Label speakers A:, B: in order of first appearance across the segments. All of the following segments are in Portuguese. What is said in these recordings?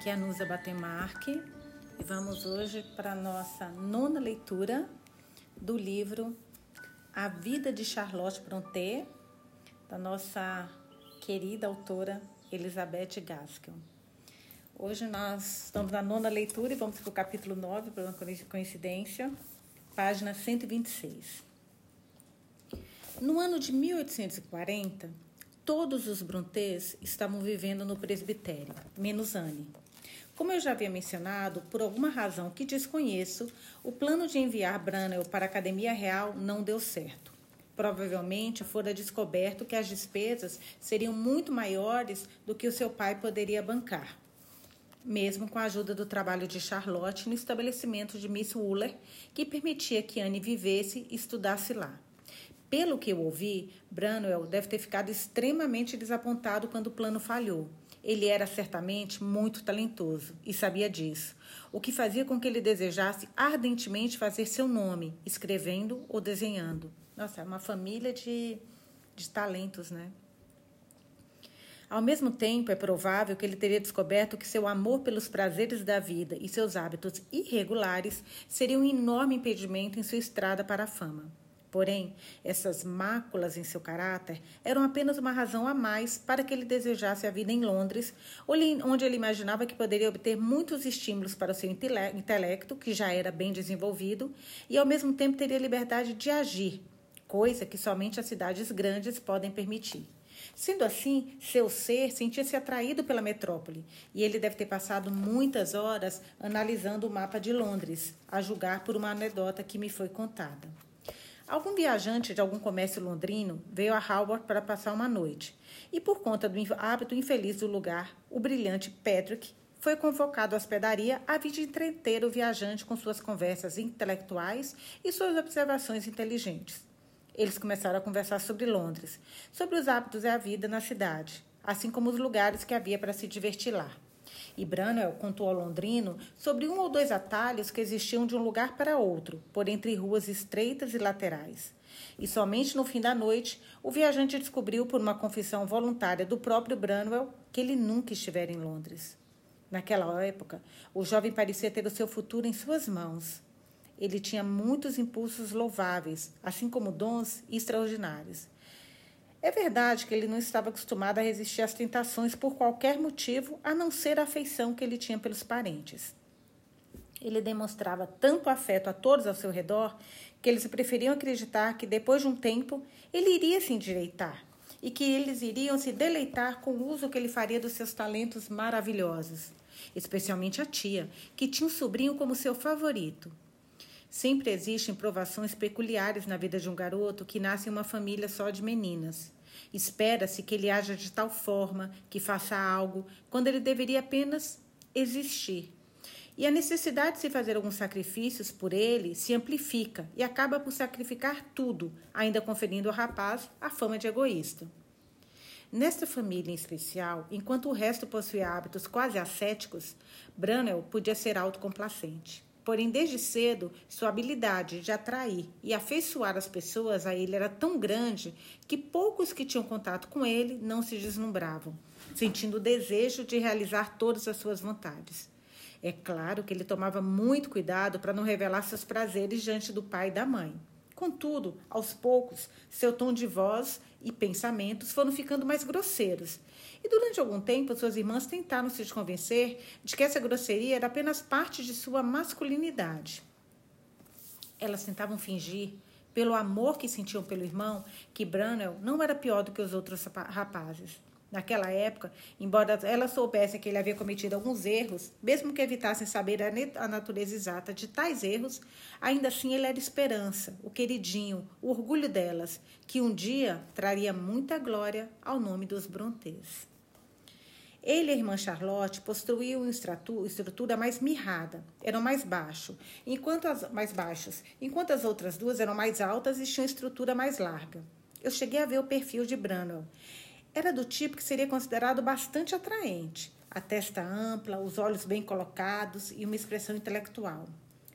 A: Aqui é a Nusa Batemarque e vamos hoje para a nossa nona leitura do livro A Vida de Charlotte Brontë, da nossa querida autora Elizabeth Gaskell. Hoje nós estamos na nona leitura e vamos para o capítulo 9, por uma coincidência, página 126. No ano de 1840, todos os Brontês estavam vivendo no presbitério, menos Anne. Como eu já havia mencionado, por alguma razão que desconheço, o plano de enviar Branwell para a Academia Real não deu certo. Provavelmente fora descoberto que as despesas seriam muito maiores do que o seu pai poderia bancar. Mesmo com a ajuda do trabalho de Charlotte no estabelecimento de Miss Wooler, que permitia que Anne vivesse e estudasse lá. Pelo que eu ouvi, Branwell deve ter ficado extremamente desapontado quando o plano falhou ele era certamente muito talentoso e sabia disso, o que fazia com que ele desejasse ardentemente fazer seu nome, escrevendo ou desenhando. Nossa, é uma família de, de talentos, né? Ao mesmo tempo, é provável que ele teria descoberto que seu amor pelos prazeres da vida e seus hábitos irregulares seria um enorme impedimento em sua estrada para a fama. Porém, essas máculas em seu caráter eram apenas uma razão a mais para que ele desejasse a vida em Londres, onde ele imaginava que poderia obter muitos estímulos para o seu intelecto, que já era bem desenvolvido, e ao mesmo tempo teria liberdade de agir, coisa que somente as cidades grandes podem permitir. Sendo assim, seu ser sentia-se atraído pela metrópole, e ele deve ter passado muitas horas analisando o mapa de Londres, a julgar por uma anedota que me foi contada. Algum viajante de algum comércio londrino veio a Howard para passar uma noite, e por conta do hábito infeliz do lugar, o brilhante Patrick foi convocado à hospedaria a fim de entreter o viajante com suas conversas intelectuais e suas observações inteligentes. Eles começaram a conversar sobre Londres, sobre os hábitos e a vida na cidade, assim como os lugares que havia para se divertir lá. E Branwell contou ao londrino sobre um ou dois atalhos que existiam de um lugar para outro, por entre ruas estreitas e laterais. E somente no fim da noite, o viajante descobriu, por uma confissão voluntária do próprio Branwell, que ele nunca estivera em Londres. Naquela época, o jovem parecia ter o seu futuro em suas mãos. Ele tinha muitos impulsos louváveis, assim como dons extraordinários. É verdade que ele não estava acostumado a resistir às tentações por qualquer motivo, a não ser a afeição que ele tinha pelos parentes. Ele demonstrava tanto afeto a todos ao seu redor que eles preferiam acreditar que depois de um tempo ele iria se endireitar e que eles iriam se deleitar com o uso que ele faria dos seus talentos maravilhosos, especialmente a tia, que tinha um sobrinho como seu favorito. Sempre existem provações peculiares na vida de um garoto que nasce em uma família só de meninas. Espera-se que ele haja de tal forma, que faça algo, quando ele deveria apenas existir. E a necessidade de se fazer alguns sacrifícios por ele se amplifica e acaba por sacrificar tudo, ainda conferindo ao rapaz a fama de egoísta. Nesta família em especial, enquanto o resto possuía hábitos quase ascéticos, Branwell podia ser autocomplacente. Porém, desde cedo, sua habilidade de atrair e afeiçoar as pessoas a ele era tão grande que poucos que tinham contato com ele não se deslumbravam, sentindo o desejo de realizar todas as suas vontades. É claro que ele tomava muito cuidado para não revelar seus prazeres diante do pai e da mãe. Contudo, aos poucos, seu tom de voz e pensamentos foram ficando mais grosseiros durante algum tempo, suas irmãs tentaram se convencer de que essa grosseria era apenas parte de sua masculinidade. Elas tentavam fingir, pelo amor que sentiam pelo irmão, que Branwell não era pior do que os outros rapazes. Naquela época, embora ela soubesse que ele havia cometido alguns erros, mesmo que evitassem saber a natureza exata de tais erros, ainda assim ele era esperança, o queridinho, o orgulho delas, que um dia traria muita glória ao nome dos Brontês. Ele e a irmã Charlotte possuíam estrutura mais mirrada, eram mais baixo, enquanto as mais baixos, enquanto as outras duas eram mais altas e tinham estrutura mais larga. Eu cheguei a ver o perfil de Branwell. Era do tipo que seria considerado bastante atraente. A testa ampla, os olhos bem colocados e uma expressão intelectual.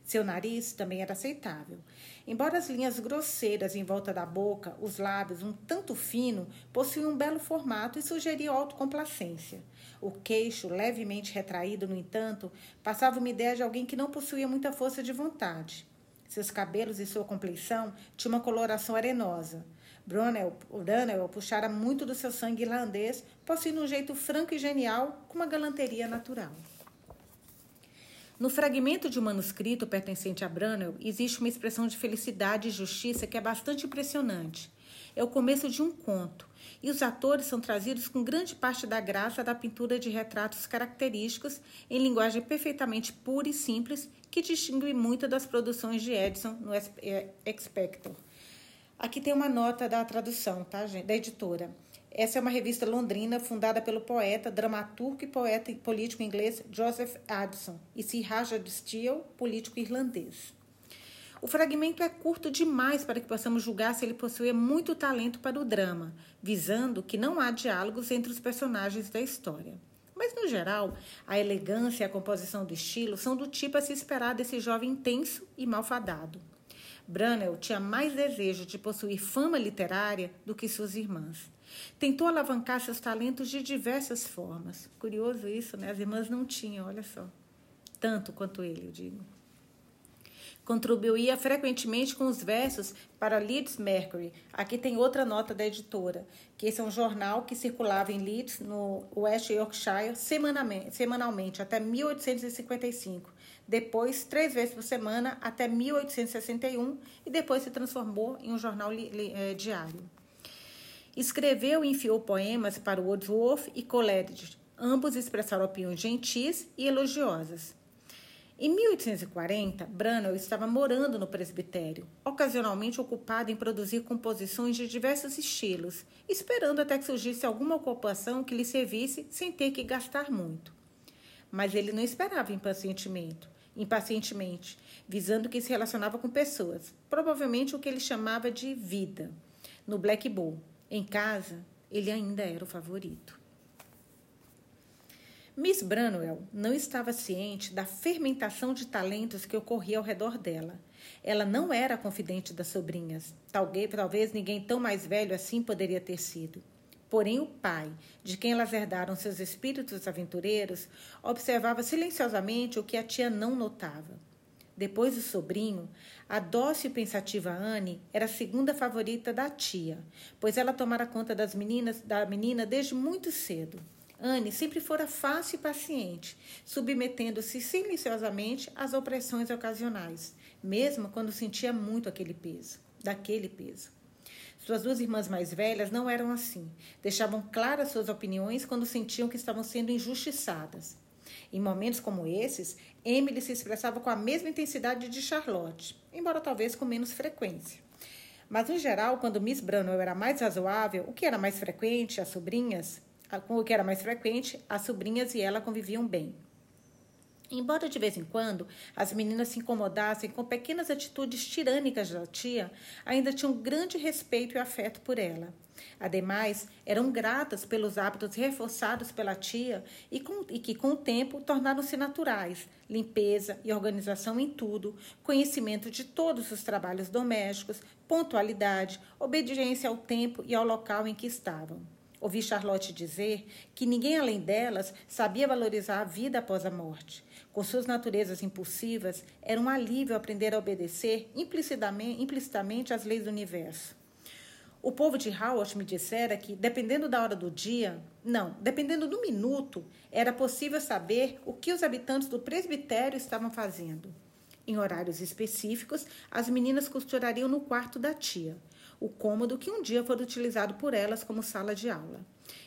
A: Seu nariz também era aceitável. Embora as linhas grosseiras em volta da boca, os lábios um tanto fino, possuíam um belo formato e sugeriam autocomplacência. O queixo, levemente retraído, no entanto, passava uma ideia de alguém que não possuía muita força de vontade. Seus cabelos e sua compleição tinham uma coloração arenosa. Brunel, Brunel puxara muito do seu sangue irlandês, possuindo um jeito franco e genial, com uma galanteria natural. No fragmento de um manuscrito pertencente a Brunel, existe uma expressão de felicidade e justiça que é bastante impressionante. É o começo de um conto, e os atores são trazidos com grande parte da graça da pintura de retratos característicos em linguagem perfeitamente pura e simples que distingue muito das produções de Edison no Expector. Aqui tem uma nota da tradução, tá, gente? Da editora. Essa é uma revista londrina fundada pelo poeta, dramaturgo e poeta político inglês Joseph Addison e Sir Richard Steele, político irlandês. O fragmento é curto demais para que possamos julgar se ele possuía muito talento para o drama, visando que não há diálogos entre os personagens da história. Mas, no geral, a elegância e a composição do estilo são do tipo a se esperar desse jovem intenso e malfadado. Brunel tinha mais desejo de possuir fama literária do que suas irmãs. Tentou alavancar seus talentos de diversas formas. Curioso isso, né? As irmãs não tinham, olha só. Tanto quanto ele, eu digo. Contribuía frequentemente com os versos para Leeds Mercury. Aqui tem outra nota da editora, que esse é um jornal que circulava em Leeds, no West Yorkshire, semanalmente, semanalmente até 1855. Depois, três vezes por semana, até 1861, e depois se transformou em um jornal eh, diário. Escreveu e enfiou poemas para Wordsworth e Coleridge. Ambos expressaram opiniões gentis e elogiosas. Em 1840, Brunel estava morando no presbitério, ocasionalmente ocupado em produzir composições de diversos estilos, esperando até que surgisse alguma ocupação que lhe servisse sem ter que gastar muito. Mas ele não esperava impacientemente, impacientemente, visando que se relacionava com pessoas, provavelmente o que ele chamava de vida. No Black Bull, em casa, ele ainda era o favorito. Miss Branwell não estava ciente da fermentação de talentos que ocorria ao redor dela. Ela não era confidente das sobrinhas. Talvez, talvez ninguém tão mais velho assim poderia ter sido. Porém, o pai, de quem elas herdaram seus espíritos aventureiros, observava silenciosamente o que a tia não notava. Depois do sobrinho, a dócil e pensativa Anne era a segunda favorita da tia, pois ela tomara conta das meninas, da menina desde muito cedo. Anne sempre fora fácil e paciente, submetendo-se silenciosamente às opressões ocasionais, mesmo quando sentia muito aquele peso, daquele peso. Suas duas irmãs mais velhas não eram assim. Deixavam claras suas opiniões quando sentiam que estavam sendo injustiçadas. Em momentos como esses, Emily se expressava com a mesma intensidade de Charlotte, embora talvez com menos frequência. Mas, no geral, quando Miss Branwell era mais razoável, o que era mais frequente, as sobrinhas, o que era mais frequente, as sobrinhas e ela conviviam bem. Embora de vez em quando as meninas se incomodassem com pequenas atitudes tirânicas da tia, ainda tinham grande respeito e afeto por ela. Ademais, eram gratas pelos hábitos reforçados pela tia e, com, e que, com o tempo, tornaram-se naturais: limpeza e organização em tudo, conhecimento de todos os trabalhos domésticos, pontualidade, obediência ao tempo e ao local em que estavam. Ouvi Charlotte dizer que ninguém além delas sabia valorizar a vida após a morte. Com suas naturezas impulsivas, era um alívio aprender a obedecer implicitamente, implicitamente às leis do universo. O povo de Howard me dissera que, dependendo da hora do dia, não, dependendo do minuto, era possível saber o que os habitantes do presbitério estavam fazendo. Em horários específicos, as meninas costurariam no quarto da tia o cômodo que um dia foi utilizado por elas como sala de aula.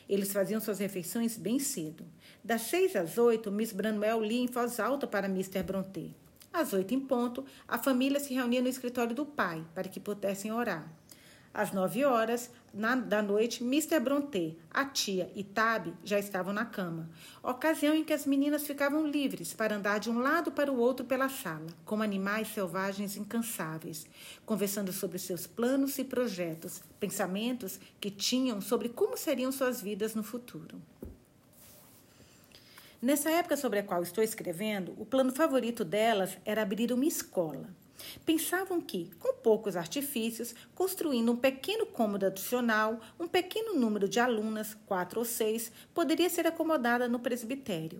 A: Eles faziam suas refeições bem cedo. Das seis às oito, Miss Branwell lia em voz alta para Mr. Brontë. Às oito em ponto, a família se reunia no escritório do pai para que pudessem orar. Às nove horas na, da noite, Mr. Brontë, a tia e Tab já estavam na cama, ocasião em que as meninas ficavam livres para andar de um lado para o outro pela sala, como animais selvagens incansáveis, conversando sobre seus planos e projetos, pensamentos que tinham sobre como seriam suas vidas no futuro. Nessa época sobre a qual estou escrevendo, o plano favorito delas era abrir uma escola. Pensavam que, com poucos artifícios, construindo um pequeno cômodo adicional, um pequeno número de alunas, quatro ou seis, poderia ser acomodada no presbitério.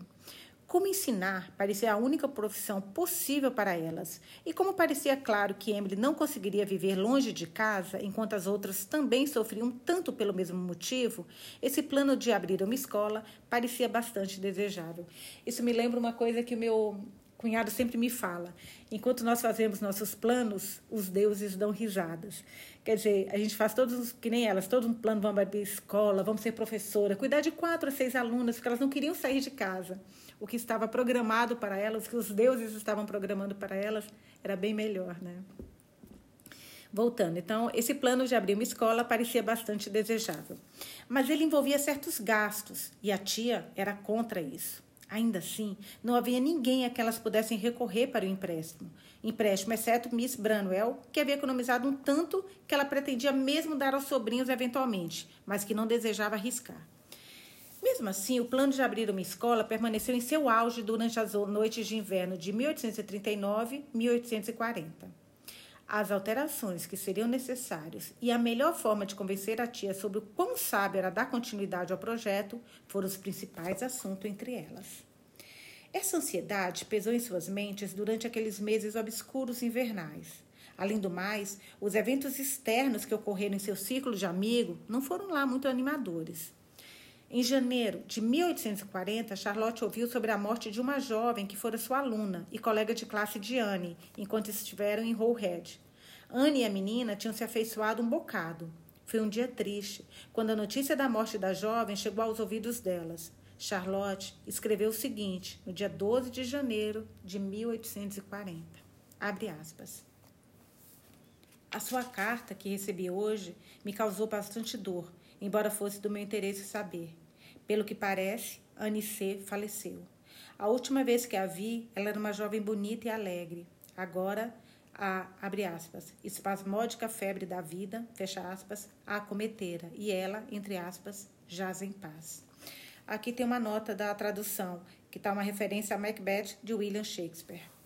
A: Como ensinar parecia a única profissão possível para elas, e como parecia claro que Emily não conseguiria viver longe de casa, enquanto as outras também sofriam tanto pelo mesmo motivo, esse plano de abrir uma escola parecia bastante desejável. Isso me lembra uma coisa que o meu cunhado sempre me fala. Enquanto nós fazemos nossos planos, os deuses dão risadas. Quer dizer, a gente faz todos, que nem elas, todo um plano, vamos abrir escola, vamos ser professora, cuidar de quatro a seis alunas, porque elas não queriam sair de casa. O que estava programado para elas, o que os deuses estavam programando para elas, era bem melhor, né? Voltando, então, esse plano de abrir uma escola parecia bastante desejável. Mas ele envolvia certos gastos e a tia era contra isso. Ainda assim, não havia ninguém a que elas pudessem recorrer para o empréstimo. Empréstimo, exceto Miss Branwell, que havia economizado um tanto que ela pretendia mesmo dar aos sobrinhos eventualmente, mas que não desejava arriscar. Mesmo assim, o plano de abrir uma escola permaneceu em seu auge durante as noites de inverno de 1839 e 1840. As alterações que seriam necessárias e a melhor forma de convencer a tia sobre o quão sábio era dar continuidade ao projeto foram os principais assuntos entre elas. Essa ansiedade pesou em suas mentes durante aqueles meses obscuros invernais. Além do mais, os eventos externos que ocorreram em seu círculo de amigo não foram lá muito animadores. Em janeiro de 1840, Charlotte ouviu sobre a morte de uma jovem que fora sua aluna e colega de classe de Anne, enquanto estiveram em Roehead. Anne e a menina tinham se afeiçoado um bocado. Foi um dia triste, quando a notícia da morte da jovem chegou aos ouvidos delas. Charlotte escreveu o seguinte, no dia 12 de janeiro de 1840. Abre aspas. A sua carta que recebi hoje me causou bastante dor, embora fosse do meu interesse saber. Pelo que parece, Anne C. faleceu. A última vez que a vi, ela era uma jovem bonita e alegre. Agora, a, abre aspas, espasmódica febre da vida, fecha aspas, a acometera, e ela, entre aspas, jaz em paz. Aqui tem uma nota da tradução, que está uma referência a Macbeth de William Shakespeare.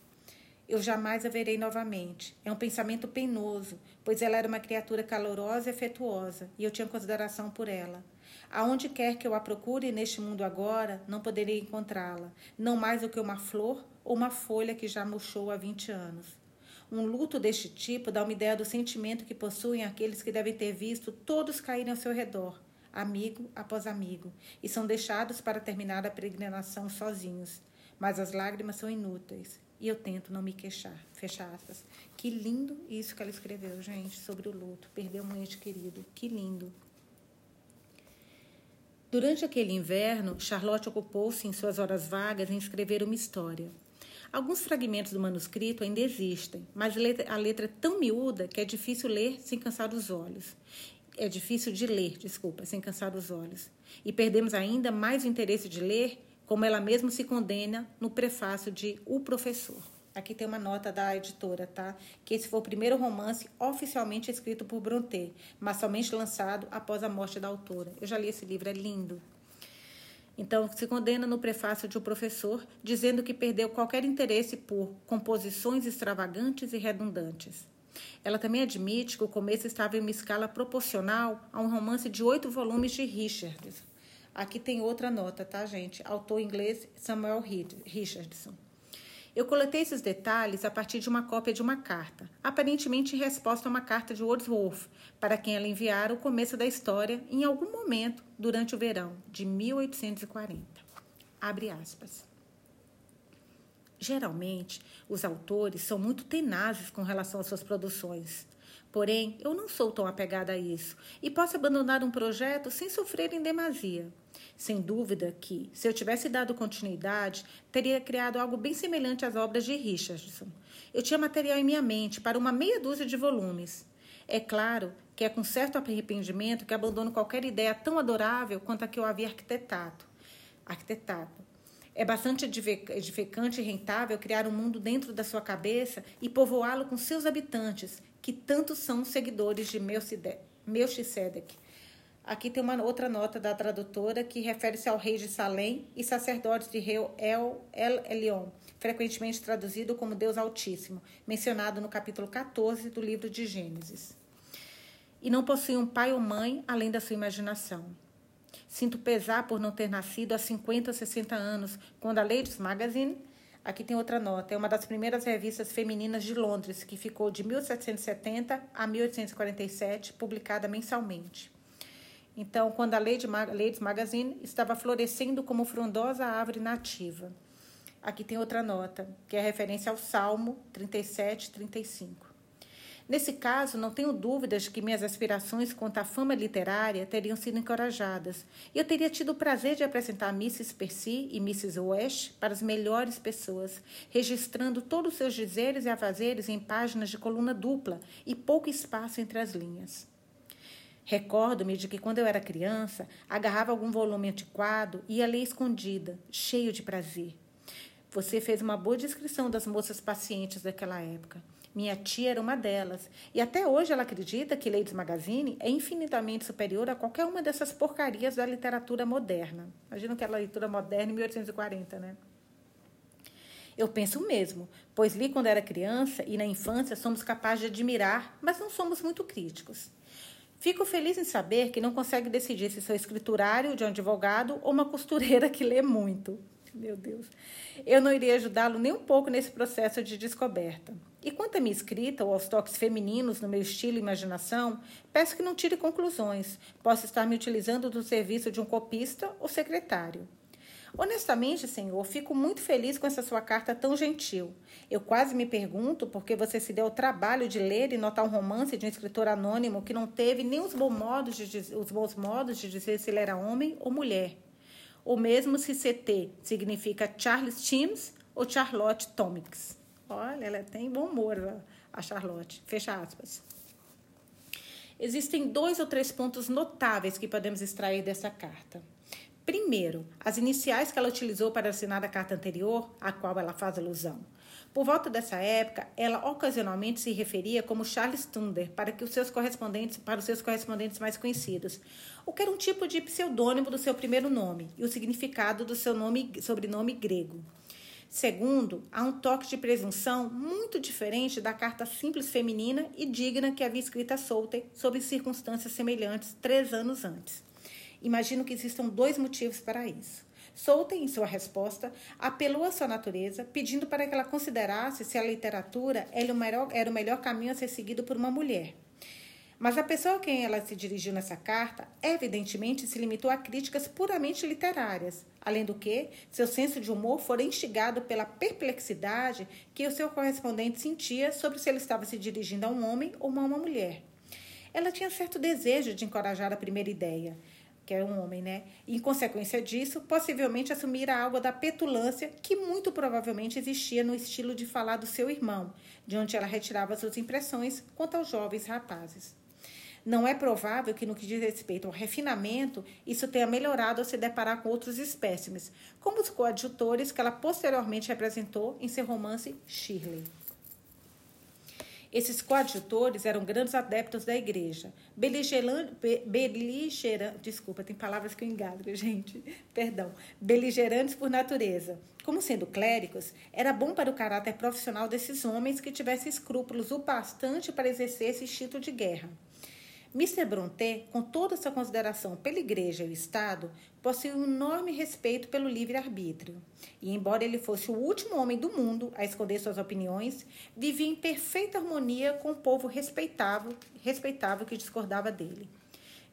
A: Eu jamais a verei novamente. É um pensamento penoso, pois ela era uma criatura calorosa e afetuosa, e eu tinha consideração por ela. Aonde quer que eu a procure neste mundo agora, não poderei encontrá-la, não mais do que uma flor ou uma folha que já murchou há 20 anos. Um luto deste tipo dá uma ideia do sentimento que possuem aqueles que devem ter visto todos caírem ao seu redor, amigo após amigo, e são deixados para terminar a peregrinação sozinhos. Mas as lágrimas são inúteis e eu tento não me queixar. Fecha aspas. Que lindo isso que ela escreveu, gente, sobre o luto. Perdeu um ente querido. Que lindo. Durante aquele inverno, Charlotte ocupou-se em suas horas vagas em escrever uma história. Alguns fragmentos do manuscrito ainda existem, mas a letra é tão miúda que é difícil ler sem cansar os olhos. É difícil de ler, desculpa, sem cansar os olhos. E perdemos ainda mais o interesse de ler como ela mesma se condena no prefácio de O Professor. Aqui tem uma nota da editora, tá? Que esse foi o primeiro romance oficialmente escrito por Brontë, mas somente lançado após a morte da autora. Eu já li esse livro, é lindo. Então, se condena no prefácio de O Professor, dizendo que perdeu qualquer interesse por composições extravagantes e redundantes. Ela também admite que o começo estava em uma escala proporcional a um romance de oito volumes de Richards, Aqui tem outra nota, tá, gente? Autor inglês Samuel Richardson. Eu coletei esses detalhes a partir de uma cópia de uma carta, aparentemente em resposta a uma carta de Wordsworth, para quem ela enviara o começo da história em algum momento durante o verão de 1840. Abre aspas. Geralmente, os autores são muito tenazes com relação às suas produções. Porém, eu não sou tão apegada a isso e posso abandonar um projeto sem sofrer em demasia. Sem dúvida que, se eu tivesse dado continuidade, teria criado algo bem semelhante às obras de Richardson. Eu tinha material em minha mente para uma meia dúzia de volumes. É claro que é com certo arrependimento que abandono qualquer ideia tão adorável quanto a que eu havia arquitetado. arquitetado. É bastante edificante e rentável criar um mundo dentro da sua cabeça e povoá-lo com seus habitantes, que tanto são seguidores de Melchizedek. Aqui tem uma outra nota da tradutora que refere-se ao rei de Salém e sacerdotes de rei El, El Elion, frequentemente traduzido como Deus Altíssimo, mencionado no capítulo 14 do livro de Gênesis. E não possui um pai ou mãe além da sua imaginação. Sinto pesar por não ter nascido há 50 ou 60 anos, quando a Ladies Magazine, aqui tem outra nota, é uma das primeiras revistas femininas de Londres, que ficou de 1770 a 1847, publicada mensalmente. Então, quando a Lady Ladies Magazine estava florescendo como frondosa árvore nativa. Aqui tem outra nota, que é referência ao Salmo 37, 35. Nesse caso, não tenho dúvidas de que minhas aspirações quanto à fama literária teriam sido encorajadas, e eu teria tido o prazer de apresentar Mrs. Percy e Mrs. West para as melhores pessoas, registrando todos os seus dizeres e afazeres em páginas de coluna dupla e pouco espaço entre as linhas. Recordo-me de que quando eu era criança, agarrava algum volume antiquado e ia ler escondida, cheio de prazer. Você fez uma boa descrição das moças pacientes daquela época. Minha tia era uma delas, e até hoje ela acredita que Ladies Magazine é infinitamente superior a qualquer uma dessas porcarias da literatura moderna. Imagina aquela leitura moderna em 1840, né? Eu penso mesmo, pois li quando era criança e na infância somos capazes de admirar, mas não somos muito críticos. Fico feliz em saber que não consegue decidir se sou escriturário de um advogado ou uma costureira que lê muito. Meu Deus. Eu não iria ajudá-lo nem um pouco nesse processo de descoberta. E quanto à minha escrita ou aos toques femininos no meu estilo e imaginação, peço que não tire conclusões. Posso estar me utilizando do serviço de um copista ou secretário. Honestamente, Senhor, fico muito feliz com essa sua carta tão gentil. Eu quase me pergunto por que você se deu o trabalho de ler e notar um romance de um escritor anônimo que não teve nem os bons modos de, dizer, os bons modos de dizer se ele era homem ou mulher. Ou mesmo se CT significa Charles Timms ou Charlotte Tomix. Olha, ela tem bom humor, a Charlotte. Fecha aspas. Existem dois ou três pontos notáveis que podemos extrair dessa carta. Primeiro, as iniciais que ela utilizou para assinar a carta anterior, à qual ela faz alusão. Por volta dessa época, ela ocasionalmente se referia como Charles Thunder para que os seus correspondentes, para os seus correspondentes mais conhecidos, o que era um tipo de pseudônimo do seu primeiro nome e o significado do seu nome, sobrenome grego. Segundo, há um toque de presunção muito diferente da carta simples feminina e digna que havia escrita Solter sob circunstâncias semelhantes três anos antes. Imagino que existam dois motivos para isso. Solta, em sua resposta, apelou à sua natureza, pedindo para que ela considerasse se a literatura era o melhor, era o melhor caminho a ser seguido por uma mulher. Mas a pessoa a quem ela se dirigiu nessa carta, evidentemente, se limitou a críticas puramente literárias, além do que seu senso de humor fora instigado pela perplexidade que o seu correspondente sentia sobre se ele estava se dirigindo a um homem ou a uma mulher. Ela tinha certo desejo de encorajar a primeira ideia, que é um homem, né? Em consequência disso, possivelmente assumir algo da petulância que muito provavelmente existia no estilo de falar do seu irmão, de onde ela retirava suas impressões quanto aos jovens rapazes. Não é provável que, no que diz respeito ao refinamento, isso tenha melhorado ao se deparar com outros espécimes, como os coadjutores que ela posteriormente representou em seu romance Shirley. Esses coadjutores eram grandes adeptos da igreja. Beligerante, beligerante, desculpa, tem palavras que eu engasgo, gente. Perdão. Beligerantes por natureza. Como sendo clérigos, era bom para o caráter profissional desses homens que tivessem escrúpulos o bastante para exercer esse instinto de guerra. Mr. Brontë, com toda essa consideração pela Igreja e o Estado, possui um enorme respeito pelo livre-arbítrio. E, embora ele fosse o último homem do mundo a esconder suas opiniões, vivia em perfeita harmonia com o povo respeitável, respeitável que discordava dele,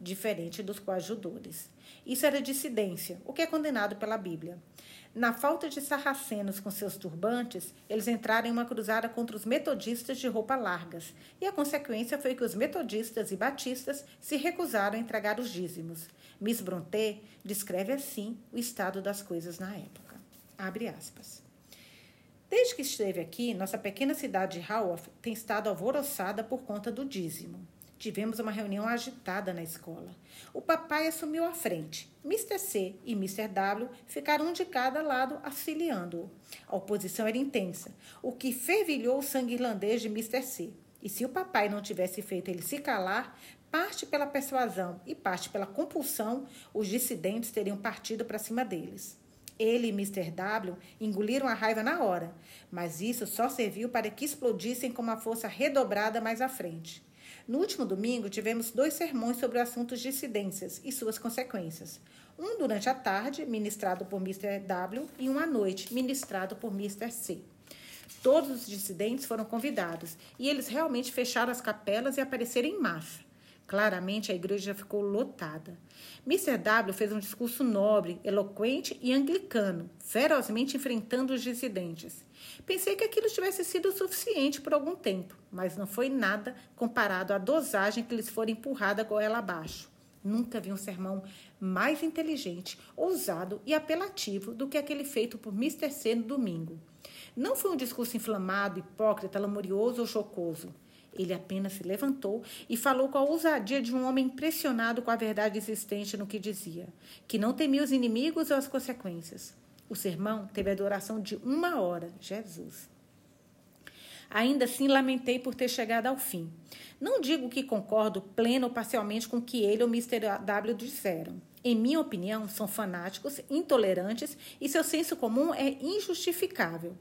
A: diferente dos coadjudores. Isso era dissidência, o que é condenado pela Bíblia. Na falta de sarracenos com seus turbantes, eles entraram em uma cruzada contra os metodistas de roupa largas, e a consequência foi que os metodistas e batistas se recusaram a entregar os dízimos. Miss Brontë descreve assim o estado das coisas na época. Abre aspas. Desde que esteve aqui, nossa pequena cidade de Haworth tem estado alvoroçada por conta do dízimo. Tivemos uma reunião agitada na escola. O papai assumiu a frente. Mr. C e Mr. W ficaram de cada lado auxiliando-o. A oposição era intensa, o que fervilhou o sangue irlandês de Mr. C. E se o papai não tivesse feito ele se calar, parte pela persuasão e parte pela compulsão, os dissidentes teriam partido para cima deles. Ele e Mr. W engoliram a raiva na hora, mas isso só serviu para que explodissem com uma força redobrada mais à frente. No último domingo, tivemos dois sermões sobre o assunto dissidências e suas consequências. Um durante a tarde, ministrado por Mr. W, e um à noite, ministrado por Mr. C. Todos os dissidentes foram convidados e eles realmente fecharam as capelas e apareceram em massa. Claramente a igreja ficou lotada. Mr. W fez um discurso nobre, eloquente e anglicano, ferozmente enfrentando os dissidentes. Pensei que aquilo tivesse sido suficiente por algum tempo, mas não foi nada comparado à dosagem que lhes foi empurrada goela abaixo. Nunca vi um sermão mais inteligente, ousado e apelativo do que aquele feito por Mr. C no domingo. Não foi um discurso inflamado, hipócrita, lamorioso ou chocoso. Ele apenas se levantou e falou com a ousadia de um homem impressionado com a verdade existente no que dizia, que não temia os inimigos ou as consequências. O sermão teve a duração de uma hora. Jesus. Ainda assim, lamentei por ter chegado ao fim. Não digo que concordo pleno ou parcialmente com o que ele ou Mr. W disseram. Em minha opinião, são fanáticos, intolerantes e seu senso comum é injustificável.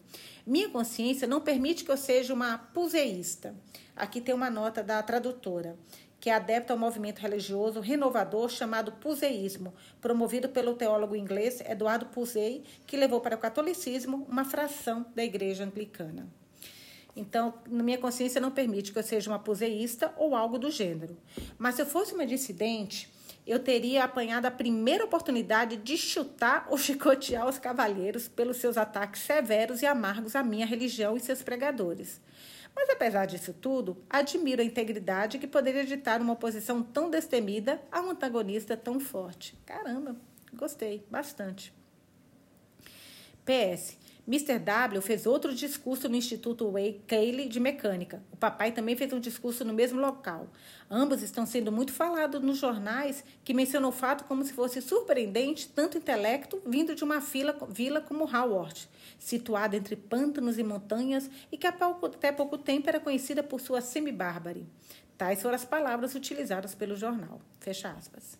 A: Minha consciência não permite que eu seja uma puseísta. Aqui tem uma nota da tradutora, que é adepta ao movimento religioso renovador chamado puseísmo, promovido pelo teólogo inglês Eduardo Pusey, que levou para o catolicismo uma fração da igreja anglicana. Então, minha consciência não permite que eu seja uma puseísta ou algo do gênero. Mas se eu fosse uma dissidente, eu teria apanhado a primeira oportunidade de chutar ou chicotear os cavalheiros pelos seus ataques severos e amargos à minha religião e seus pregadores. Mas apesar disso tudo, admiro a integridade que poderia ditar uma oposição tão destemida a um antagonista tão forte. Caramba, gostei bastante. PS. Mr. W fez outro discurso no Instituto Way Cayley de Mecânica. O papai também fez um discurso no mesmo local. Ambos estão sendo muito falados nos jornais, que mencionam o fato como se fosse surpreendente tanto intelecto vindo de uma fila, vila como Howard, situada entre pântanos e montanhas e que até pouco tempo era conhecida por sua semi-bárbare. Tais foram as palavras utilizadas pelo jornal. Fecha aspas.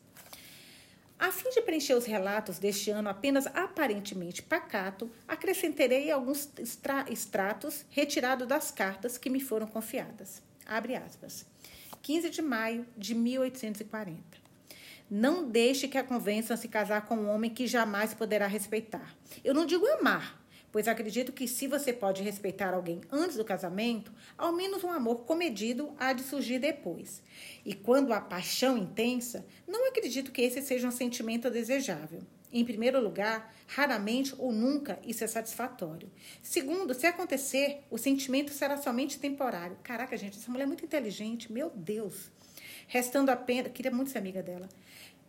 A: A fim de preencher os relatos deste ano apenas aparentemente pacato, acrescentarei alguns extratos retirados das cartas que me foram confiadas. Abre aspas. 15 de maio de 1840. Não deixe que a convençam a se casar com um homem que jamais poderá respeitar. Eu não digo amar, pois acredito que se você pode respeitar alguém antes do casamento, ao menos um amor comedido há de surgir depois. E quando há paixão intensa, não acredito que esse seja um sentimento desejável. Em primeiro lugar, raramente ou nunca isso é satisfatório. Segundo, se acontecer, o sentimento será somente temporário. Caraca, gente, essa mulher é muito inteligente, meu Deus. Restando apenas. Queria muito ser amiga dela.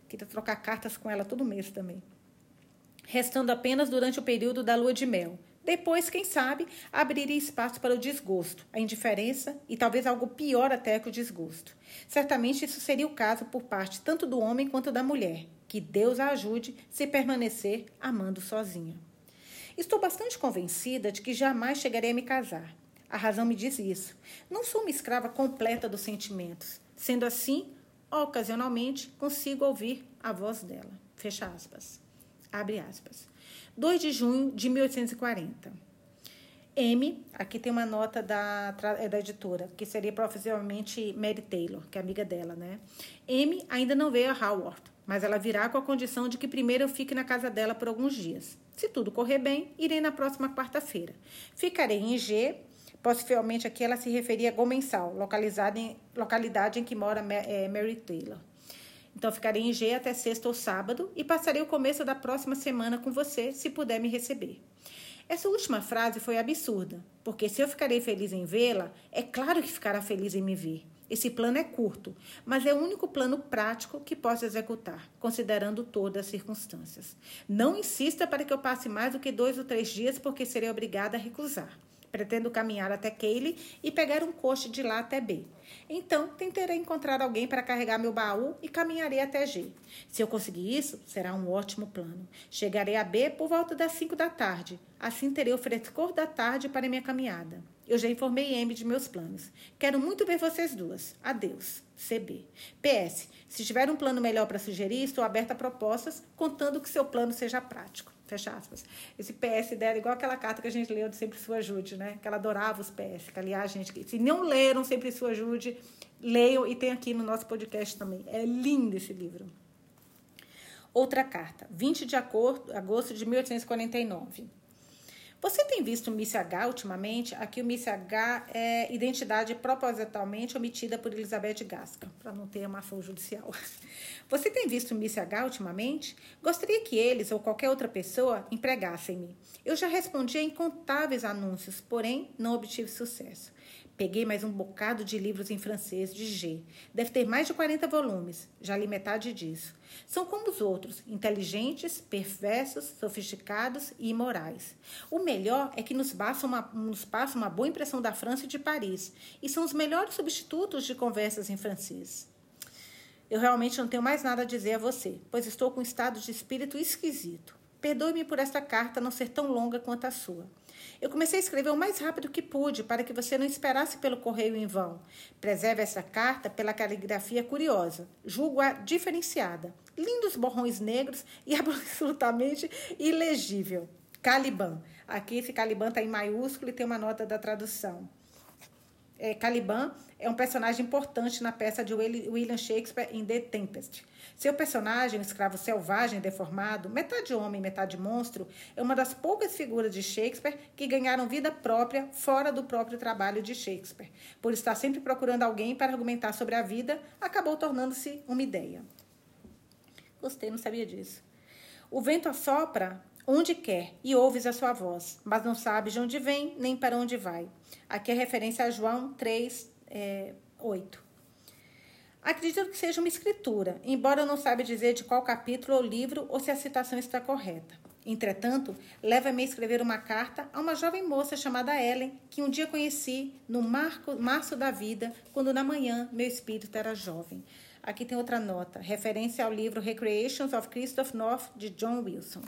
A: Queria trocar cartas com ela todo mês também restando apenas durante o período da lua de mel. Depois, quem sabe, abriria espaço para o desgosto, a indiferença e talvez algo pior até que o desgosto. Certamente isso seria o caso por parte tanto do homem quanto da mulher. Que Deus a ajude se permanecer amando sozinha. Estou bastante convencida de que jamais chegarei a me casar. A razão me diz isso. Não sou uma escrava completa dos sentimentos. Sendo assim, ocasionalmente consigo ouvir a voz dela. Fecha aspas. Abre aspas. 2 de junho de 1840. M, aqui tem uma nota da, é da editora, que seria provavelmente Mary Taylor, que é amiga dela, né? M ainda não veio a Howard, mas ela virá com a condição de que primeiro eu fique na casa dela por alguns dias. Se tudo correr bem, irei na próxima quarta-feira. Ficarei em G, possivelmente aqui ela se referia a Gomensal, localizada em, localidade em que mora é, Mary Taylor. Então, ficarei em G até sexta ou sábado e passarei o começo da próxima semana com você, se puder me receber. Essa última frase foi absurda, porque se eu ficarei feliz em vê-la, é claro que ficará feliz em me ver. Esse plano é curto, mas é o único plano prático que posso executar, considerando todas as circunstâncias. Não insista para que eu passe mais do que dois ou três dias, porque serei obrigada a recusar. Pretendo caminhar até Keile e pegar um coche de lá até B. Então, tentarei encontrar alguém para carregar meu baú e caminharei até G. Se eu conseguir isso, será um ótimo plano. Chegarei a B por volta das 5 da tarde. Assim terei o frescor da tarde para minha caminhada. Eu já informei Amy de meus planos. Quero muito ver vocês duas. Adeus. CB. PS. Se tiver um plano melhor para sugerir, estou aberta a propostas, contando que seu plano seja prático. Fecha aspas. Esse PS dela igual aquela carta que a gente leu de Sempre Sua Ajude, né? Que ela adorava os PS. Que, aliás, gente, se não leram Sempre Sua Ajude, leiam e tem aqui no nosso podcast também. É lindo esse livro. Outra carta, 20 de agosto de 1849. Você tem visto o Miss H ultimamente? Aqui o Miss H é identidade propositalmente omitida por Elizabeth Gasca, para não ter ação judicial. Você tem visto o Miss H ultimamente? Gostaria que eles ou qualquer outra pessoa empregassem-me. Eu já respondi a incontáveis anúncios, porém não obtive sucesso. Peguei mais um bocado de livros em francês de G. Deve ter mais de 40 volumes. Já li metade disso. São como os outros, inteligentes, perversos, sofisticados e imorais. O melhor é que nos passa, uma, nos passa uma boa impressão da França e de Paris. E são os melhores substitutos de conversas em francês. Eu realmente não tenho mais nada a dizer a você, pois estou com um estado de espírito esquisito. Perdoe-me por esta carta não ser tão longa quanto a sua. Eu comecei a escrever o mais rápido que pude, para que você não esperasse pelo correio em vão. Preserve essa carta pela caligrafia curiosa, julgo-a diferenciada. Lindos borrões negros e absolutamente ilegível. Caliban. Aqui esse Caliban está em maiúsculo e tem uma nota da tradução é, Caliban é um personagem importante na peça de William Shakespeare em The Tempest. Seu personagem, um escravo selvagem deformado, metade homem, metade monstro, é uma das poucas figuras de Shakespeare que ganharam vida própria fora do próprio trabalho de Shakespeare. Por estar sempre procurando alguém para argumentar sobre a vida, acabou tornando-se uma ideia. Gostei, não sabia disso. O vento assopra onde quer e ouves a sua voz, mas não sabes de onde vem nem para onde vai. Aqui é referência a João 3, é, 8. Acredito que seja uma escritura, embora eu não saiba dizer de qual capítulo ou livro ou se a citação está correta. Entretanto, leva-me a escrever uma carta a uma jovem moça chamada Ellen, que um dia conheci no marco, março da vida, quando na manhã meu espírito era jovem. Aqui tem outra nota, referência ao livro Recreations of Christoph North, de John Wilson.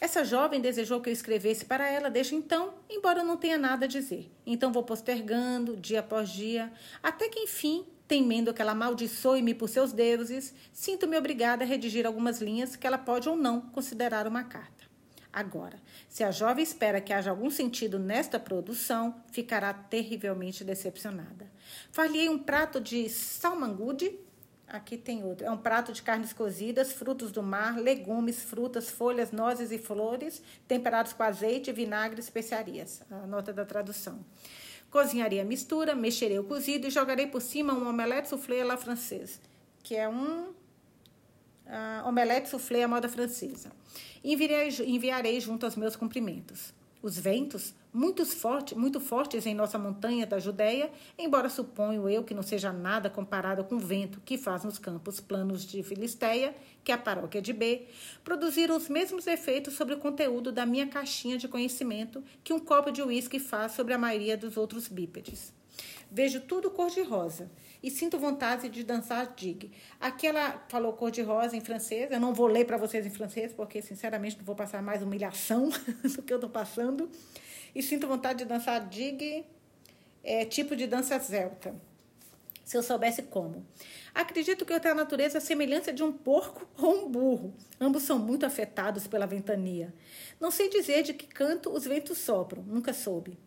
A: Essa jovem desejou que eu escrevesse para ela desde então, embora eu não tenha nada a dizer. Então vou postergando, dia após dia, até que enfim, temendo que ela amaldiçoe-me por seus deuses, sinto-me obrigada a redigir algumas linhas que ela pode ou não considerar uma carta. Agora, se a jovem espera que haja algum sentido nesta produção, ficará terrivelmente decepcionada. Falhei um prato de salmangude Aqui tem outro. É um prato de carnes cozidas, frutos do mar, legumes, frutas, folhas, nozes e flores, temperados com azeite, vinagre especiarias. A nota da tradução. Cozinharei a mistura, mexerei o cozido e jogarei por cima um omelete soufflé à la française, que é um uh, omelete soufflé à moda francesa. Enviarei, enviarei junto aos meus cumprimentos. Os ventos, muito, forte, muito fortes em nossa montanha da Judéia, embora suponho eu que não seja nada comparado com o vento que faz nos campos planos de Filisteia, que é a paróquia de B, produziram os mesmos efeitos sobre o conteúdo da minha caixinha de conhecimento que um copo de uísque faz sobre a maioria dos outros bípedes. Vejo tudo cor-de-rosa e sinto vontade de dançar dig. Aqui ela falou cor-de-rosa em francês. Eu não vou ler para vocês em francês, porque, sinceramente, não vou passar mais humilhação do que eu estou passando. E sinto vontade de dançar dig, é, tipo de dança celta. Se eu soubesse como. Acredito que eu tenho a natureza semelhante de um porco ou um burro. Ambos são muito afetados pela ventania. Não sei dizer de que canto os ventos sopram, nunca soube.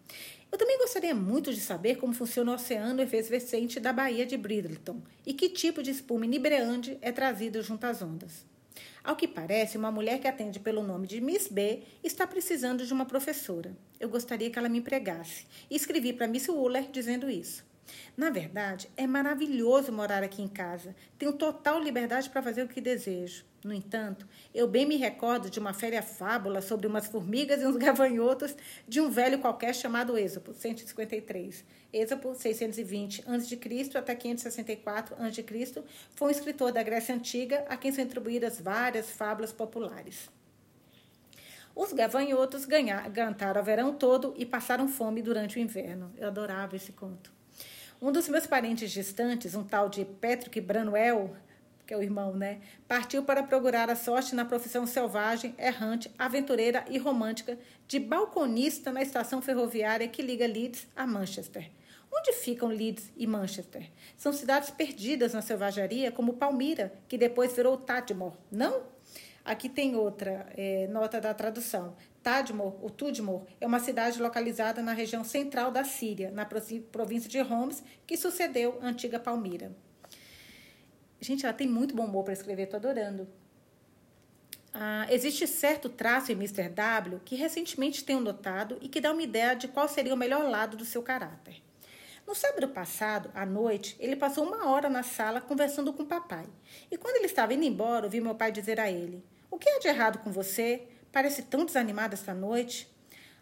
A: Eu também gostaria muito de saber como funciona o oceano efervescente da Baía de Bridleton e que tipo de espuma inebriante é trazido junto às ondas. Ao que parece, uma mulher que atende pelo nome de Miss B está precisando de uma professora. Eu gostaria que ela me empregasse. E escrevi para Miss Wooler dizendo isso. Na verdade, é maravilhoso morar aqui em casa. Tenho total liberdade para fazer o que desejo. No entanto, eu bem me recordo de uma féria fábula sobre umas formigas e uns gavanhotos de um velho qualquer chamado Êxopo, 153. Êxopo, 620 a.C. até 564 a.C., foi um escritor da Grécia Antiga a quem são atribuídas várias fábulas populares. Os gavanhotos ganharam, cantaram o verão todo e passaram fome durante o inverno. Eu adorava esse conto. Um dos meus parentes distantes, um tal de Patrick Branwell, que é o irmão, né? Partiu para procurar a sorte na profissão selvagem, errante, aventureira e romântica de balconista na estação ferroviária que liga Leeds a Manchester. Onde ficam Leeds e Manchester? São cidades perdidas na selvageria, como Palmira, que depois virou Tadmor, não? Aqui tem outra é, nota da tradução. Tadmor, o Tudmor, é uma cidade localizada na região central da Síria, na província de Homs, que sucedeu a antiga Palmira. Gente, ela tem muito bom humor para escrever, estou adorando. Ah, existe certo traço em Mr. W que recentemente tenho notado e que dá uma ideia de qual seria o melhor lado do seu caráter. No sábado passado, à noite, ele passou uma hora na sala conversando com o papai. E quando ele estava indo embora, ouvi meu pai dizer a ele: O que há de errado com você? Parece tão desanimado esta noite.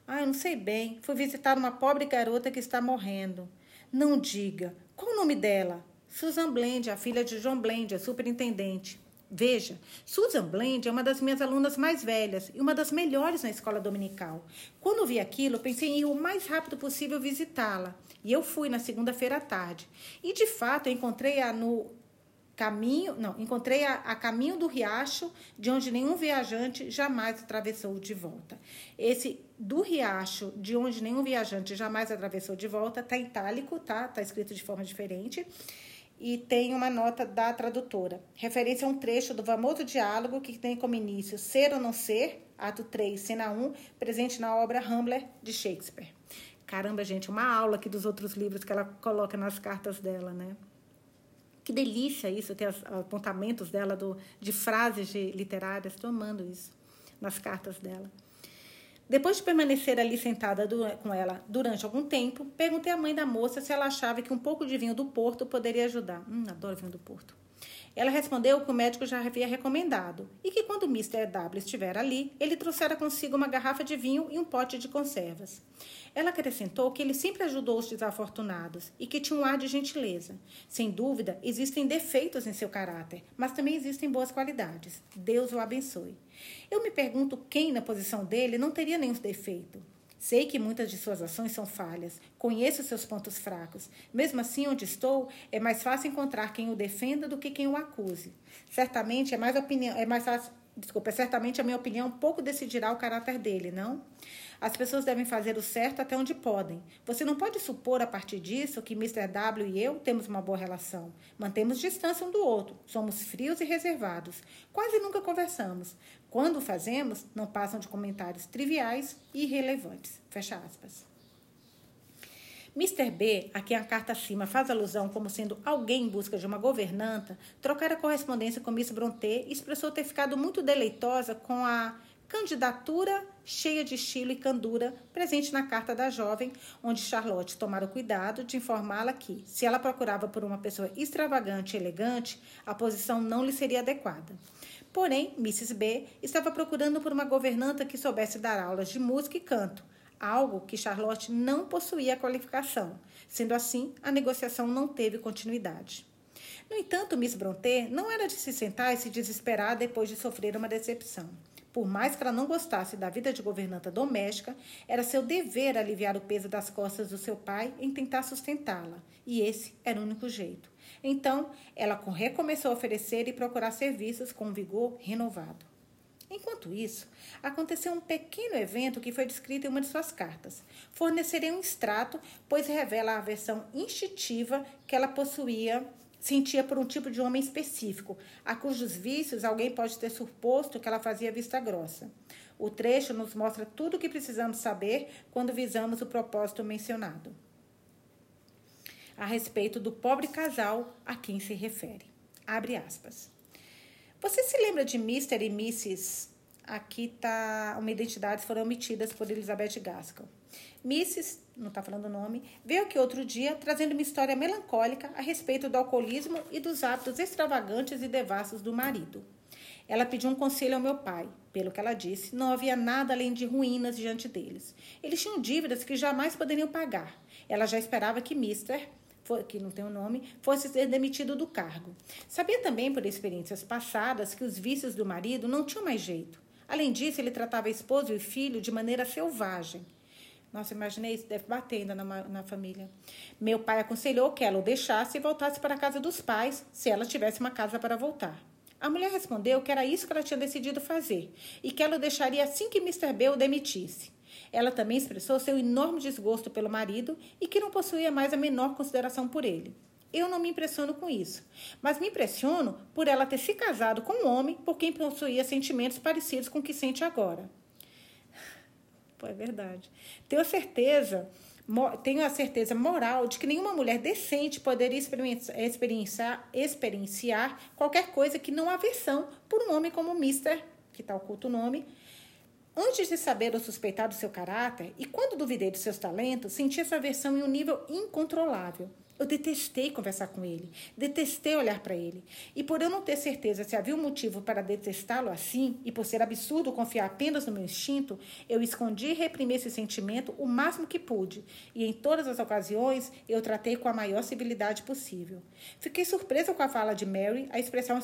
A: Ah, eu não sei bem. Fui visitar uma pobre garota que está morrendo. Não diga. Qual o nome dela? Susan Blend, a filha de John Blend, a superintendente. Veja, Susan Blend é uma das minhas alunas mais velhas e uma das melhores na escola dominical. Quando vi aquilo, pensei em ir o mais rápido possível visitá-la. E eu fui na segunda-feira à tarde. E de fato, encontrei-a no caminho, não, encontrei a, a, caminho do riacho, de onde nenhum viajante jamais atravessou de volta. Esse do riacho, de onde nenhum viajante jamais atravessou de volta, tá itálico, tá? Tá escrito de forma diferente e tem uma nota da tradutora. Referência a um trecho do famoso diálogo que tem como início Ser ou Não Ser, ato 3, cena 1, presente na obra Hamlet de Shakespeare. Caramba, gente, uma aula aqui dos outros livros que ela coloca nas cartas dela, né? Que delícia isso, ter os apontamentos dela do, de frases de literárias, estou amando isso nas cartas dela. Depois de permanecer ali sentada com ela durante algum tempo, perguntei à mãe da moça se ela achava que um pouco de vinho do Porto poderia ajudar. Hum, adoro vinho do Porto. Ela respondeu que o médico já havia recomendado e que quando Mr. W estiver ali, ele trouxera consigo uma garrafa de vinho e um pote de conservas. Ela acrescentou que ele sempre ajudou os desafortunados e que tinha um ar de gentileza. Sem dúvida, existem defeitos em seu caráter, mas também existem boas qualidades. Deus o abençoe. Eu me pergunto quem, na posição dele, não teria nenhum defeito. Sei que muitas de suas ações são falhas, conheço seus pontos fracos. Mesmo assim, onde estou, é mais fácil encontrar quem o defenda do que quem o acuse. Certamente é mais opinião, é mais fácil, desculpa, é certamente a minha opinião pouco decidirá o caráter dele, não? As pessoas devem fazer o certo até onde podem. Você não pode supor a partir disso que Mr. W e eu temos uma boa relação. Mantemos distância um do outro. Somos frios e reservados. Quase nunca conversamos. Quando fazemos, não passam de comentários triviais e irrelevantes. Fecha aspas. Mr. B, a quem a carta acima faz alusão como sendo alguém em busca de uma governanta, trocara correspondência com Miss Brontë e expressou ter ficado muito deleitosa com a candidatura cheia de estilo e candura presente na carta da jovem, onde Charlotte tomara o cuidado de informá-la que, se ela procurava por uma pessoa extravagante e elegante, a posição não lhe seria adequada. Porém, Mrs. B estava procurando por uma governanta que soubesse dar aulas de música e canto, algo que Charlotte não possuía a qualificação. Sendo assim, a negociação não teve continuidade. No entanto, Miss Brontë não era de se sentar e se desesperar depois de sofrer uma decepção. Por mais que ela não gostasse da vida de governanta doméstica, era seu dever aliviar o peso das costas do seu pai em tentar sustentá-la, e esse era o único jeito. Então, ela recomeçou a oferecer e procurar serviços com vigor renovado. Enquanto isso, aconteceu um pequeno evento que foi descrito em uma de suas cartas. Fornecerei um extrato, pois revela a versão instintiva que ela possuía sentia por um tipo de homem específico, a cujos vícios alguém pode ter suposto que ela fazia vista grossa. O trecho nos mostra tudo o que precisamos saber quando visamos o propósito mencionado. A respeito do pobre casal a quem se refere. Abre aspas. Você se lembra de Mr. e Mrs. Aqui tá uma identidade foram omitidas por Elizabeth Gaskell. Mrs não está falando o nome, veio aqui outro dia trazendo uma história melancólica a respeito do alcoolismo e dos hábitos extravagantes e devassos do marido. Ela pediu um conselho ao meu pai. Pelo que ela disse, não havia nada além de ruínas diante deles. Eles tinham dívidas que jamais poderiam pagar. Ela já esperava que Mister, que não tem o um nome, fosse ser demitido do cargo. Sabia também, por experiências passadas, que os vícios do marido não tinham mais jeito. Além disso, ele tratava a esposa e o filho de maneira selvagem. Nossa, imaginei isso, deve bater ainda na, na família. Meu pai aconselhou que ela o deixasse e voltasse para a casa dos pais, se ela tivesse uma casa para voltar. A mulher respondeu que era isso que ela tinha decidido fazer e que ela o deixaria assim que Mr. B o demitisse. Ela também expressou seu enorme desgosto pelo marido e que não possuía mais a menor consideração por ele. Eu não me impressiono com isso, mas me impressiono por ela ter se casado com um homem por quem possuía sentimentos parecidos com o que sente agora. Pô, é verdade. Tenho certeza, tenho a certeza moral de que nenhuma mulher decente poderia experienciar, experienciar qualquer coisa que não aversão por um homem como Mister, que está oculto o nome, Antes de saber ou suspeitar do seu caráter, e quando duvidei de seus talentos, senti essa aversão em um nível incontrolável. Eu detestei conversar com ele, detestei olhar para ele. E por eu não ter certeza se havia um motivo para detestá-lo assim, e por ser absurdo confiar apenas no meu instinto, eu escondi e reprimi esse sentimento o máximo que pude, e em todas as ocasiões eu tratei com a maior civilidade possível. Fiquei surpresa com a fala de Mary a expressar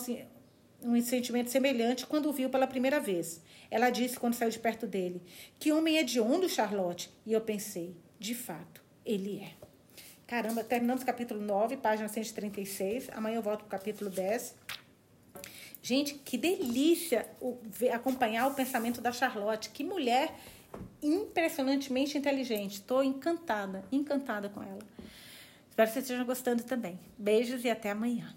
A: um sentimento semelhante quando o viu pela primeira vez. Ela disse quando saiu de perto dele: Que homem hediondo, Charlotte? E eu pensei: De fato, ele é. Caramba, terminamos o capítulo 9, página 136. Amanhã eu volto para o capítulo 10. Gente, que delícia acompanhar o pensamento da Charlotte. Que mulher impressionantemente inteligente. Estou encantada, encantada com ela. Espero que vocês estejam gostando também. Beijos e até amanhã.